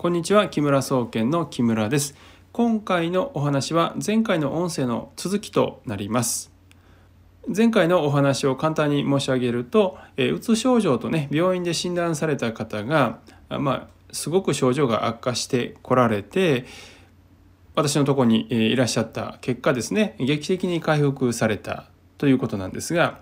こんにちは木村総研の木村です。今回のお話は前回の音声の続きとなります。前回のお話を簡単に申し上げると、え、うつ症状とね病院で診断された方がまあすごく症状が悪化してこられて私のとこにいらっしゃった結果ですね劇的に回復されたということなんですが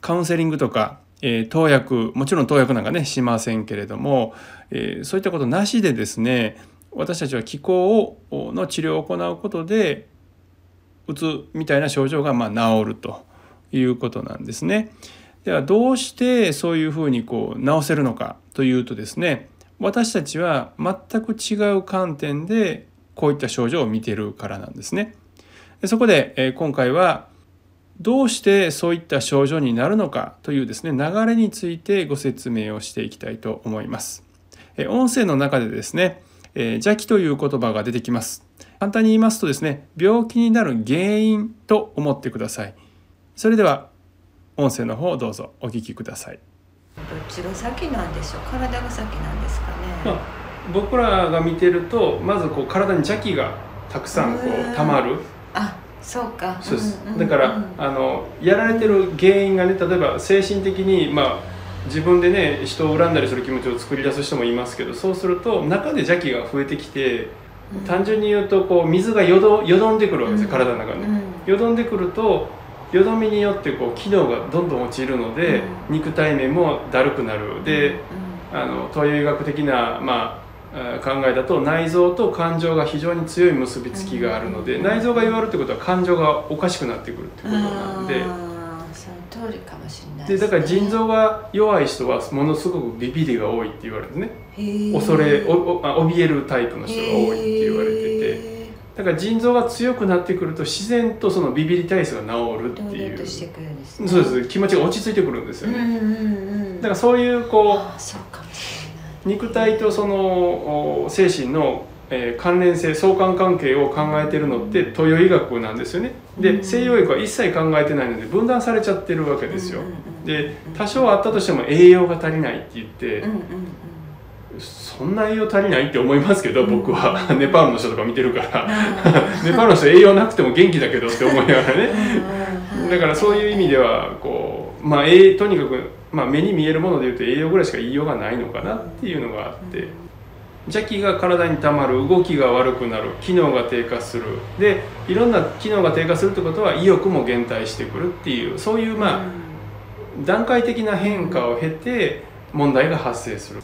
カウンセリングとかえー、投薬もちろん投薬なんかねしませんけれども、えー、そういったことなしでですね私たちは気候をの治療を行うことでうつみたいな症状がまあ治るということなんですね。ではどうしてそういうふうにこう治せるのかというとですね私たちは全く違う観点でこういった症状を見てるからなんですね。でそこで、え、今回はどうしてそういった症状になるのかというですね流れについてご説明をしていきたいと思います。音声の中でですね邪気という言葉が出てきます。簡単に言いますとですね病気になる原因と思ってください。それでは音声の方をどうぞお聞きください。どっちが先なんでしょう？体が先なんですかね？まあ、僕らが見てるとまずこう体に邪気がたくさんこう溜まる。あそうか。そうです、うんうん、だから、あのやられてる原因がね例えば精神的にまあ自分でね人を恨んだりする気持ちを作り出す人もいますけどそうすると中で邪気が増えてきて、うん、単純に言うとこう水がよどよどんでくるわけですよ、体の中に、うん、よどんでくるとよどみによってこう機能がどんどん落ちるので、肉体面もだるくなる。で、あの東洋医学的なまあ考えだと内臓と感情が非常に強い結びつきがあるので、内臓が弱るってことは感情がおかしくなってくるってことなんで。その通りかもしれないで、ね、だから腎臓が弱い人はものすごくビビりが多いって言われるんですね恐れおお怯えるタイプの人が多いって言われてて。だから腎臓が強くなってくると自然とそのビビり体質が治るっていう、ね、そうです。気持ちが落ち着いてくるんですよね、うんうんうん、だからそういうこう肉体とその精神のえー、関連性相関関係を考えてるのって東洋医学なんですよね。で西洋医学は一切考えてないので分断されちゃってるわけですよ。で多少あったとしても栄養が足りないって言ってそんな栄養足りないって思いますけど僕は。ネパールの人とか見てるから。ネパールの人栄養なくても元気だけどって思いながらねだからそういう意味ではこうまあとにかくまあ、目に見えるものでいうと栄養ぐらいしか言いようがないのかなっていうのがあって邪気が体にたまる動きが悪くなる機能が低下するでいろんな機能が低下するってことは意欲も減退してくるっていうそういうまあ段階的な変化を経て問題が発生する。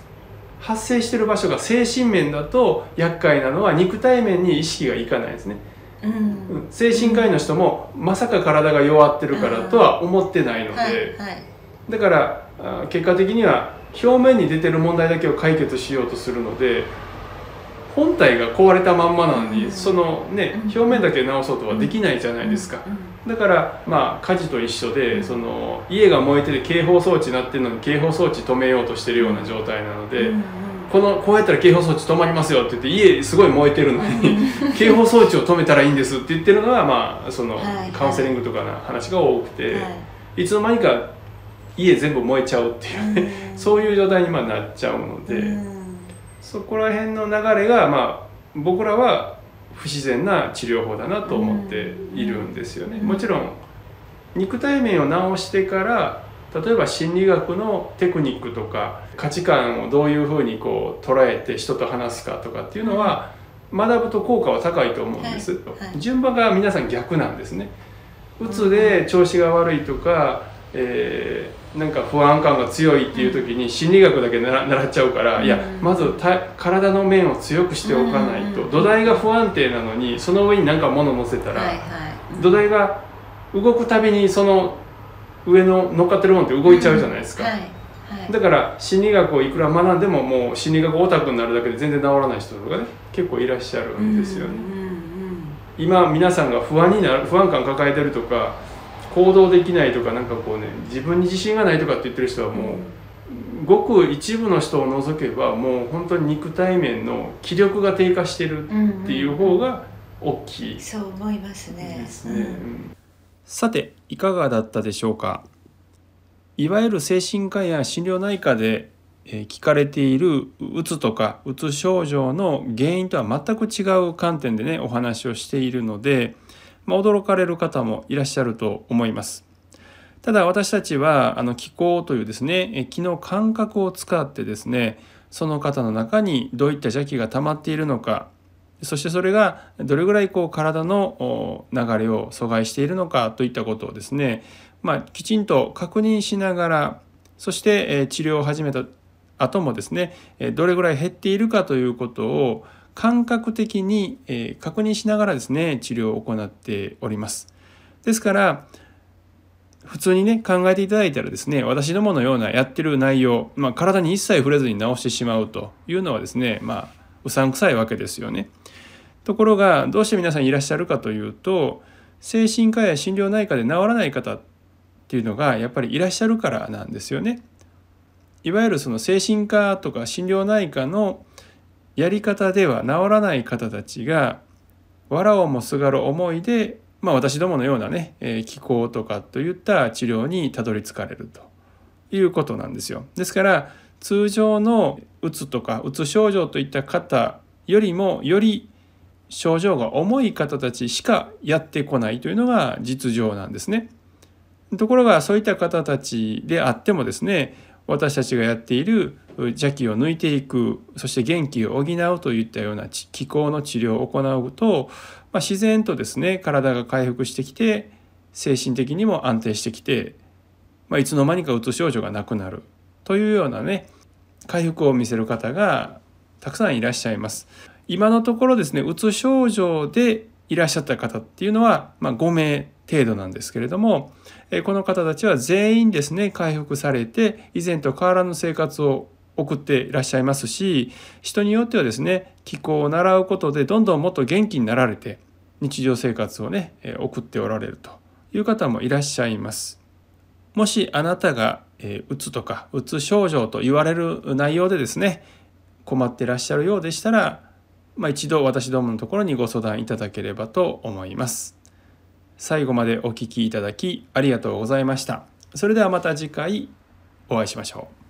発生してる場所が精神面だと厄介なのは肉体面に意識がいかないですね。うん、精神科医の人もまさか体が弱ってるからとは思ってないので、はいはい。だから結果的には表面に出てる問題だけを解決しようとするので本体が壊れたまんまなのに、そのね表面だけ直そうとはできないじゃないですか、だからまあ火事と一緒でその家が燃えてて警報装置になってるのに警報装置止めようとしてるような状態なので、このこうやったら警報装置止まりますよって言って家すごい燃えてるのに 警報装置を止めたらいいんですって言ってるのがまあそのカウンセリングとかの話が多くて、い。つの間にか家全部燃えちゃうっていうね、うん、そういう状態にまあなっちゃうので、うん、そこら辺の流れがまあ僕らは不自然な治療法だなと思っているんですよね。もちろん肉体面を直してから例えば心理学のテクニックとか価値観をどういうふうにこう捉えて人と話すかとかっていうのは学ぶと効果は高いと思うんです、はいはい、順番が皆さん逆なんですね。うつで調子が悪いとか、えーなんか不安感が強いっていう時に心理学だけ習っちゃうから、いやまず体の面を強くしておかないと、土台が不安定なのにその上に何か物乗せたら、土台が動くたびにその上の乗っかってるものって動いちゃうじゃないですか、だから心理学をいくら学んでももう心理学オタクになるだけで全然治らない人とかね結構いらっしゃるんですよね。今皆さんが不安になる不安感抱えてるとか行動できないとかなんかこうね自分に自信がないとかって言ってる人はもう、ごく一部の人を除けばもう本当に肉体面の気力が低下してるっていう方が大きい、うんうん、そう思いますね。ですね、うん、さていかがだったでしょうか？いわゆる精神科や心療内科で聞かれているうつとかうつ症状の原因とは全く違う観点でねお話をしているので、まあ、驚かれる方もいらっしゃると思います。ただ私たちはあの気候というですね気の感覚を使ってですねその方の中にどういった邪気が溜まっているのかそしてそれがどれぐらいこう体の流れを阻害しているのかといったことをですね、まあ、きちんと確認しながらそして治療を始めた後もですねどれぐらい減っているかということを感覚的に確認しながらですね治療を行っております。ですから普通にね考えていただいたらですね私どものようなやってる内容、まあ、体に一切触れずに治してしまうというのはですねまあうさんくさいわけですよね。ところがどうして皆さんいらっしゃるかというと精神科や心療内科で治らない方っていうのがやっぱりいらっしゃるからなんですよね。いわゆるその精神科とか心療内科のやり方では治らない方たちが藁をもすがる思いでまあ、私どものようなね、え、気候とかといった治療にたどり着かれるということなんですよ。ですから通常のうつとかうつ症状といった方よりもより症状が重い方たちしかやってこないというのが実情なんですね。ところがそういった方たちであってもですね私たちがやっている邪気を抜いていくそして元気を補うといったような気候の治療を行うと、まあ、自然とですね体が回復してきて精神的にも安定してきて、まあ、いつの間にかうつ症状がなくなるというようなね回復を見せる方がたくさんいらっしゃいます。今のところですねうつ症状でいらっしゃった方っていうのは、まあ、5名程度なんですけれどもこの方たちは全員ですね回復されて以前と変わらぬ生活を送っていらっしゃいますし人によってはですね気候を習うことでどんどんもっと元気になられて日常生活をね送っておられるという方もいらっしゃいます。もしあなたがうつとかうつ症状と言われる内容でですね困ってらっしゃるようでしたら、まあ、一度私どものところにご相談いただければと思います。最後までお聴きいただきありがとうございました。それではまた次回お会いしましょう。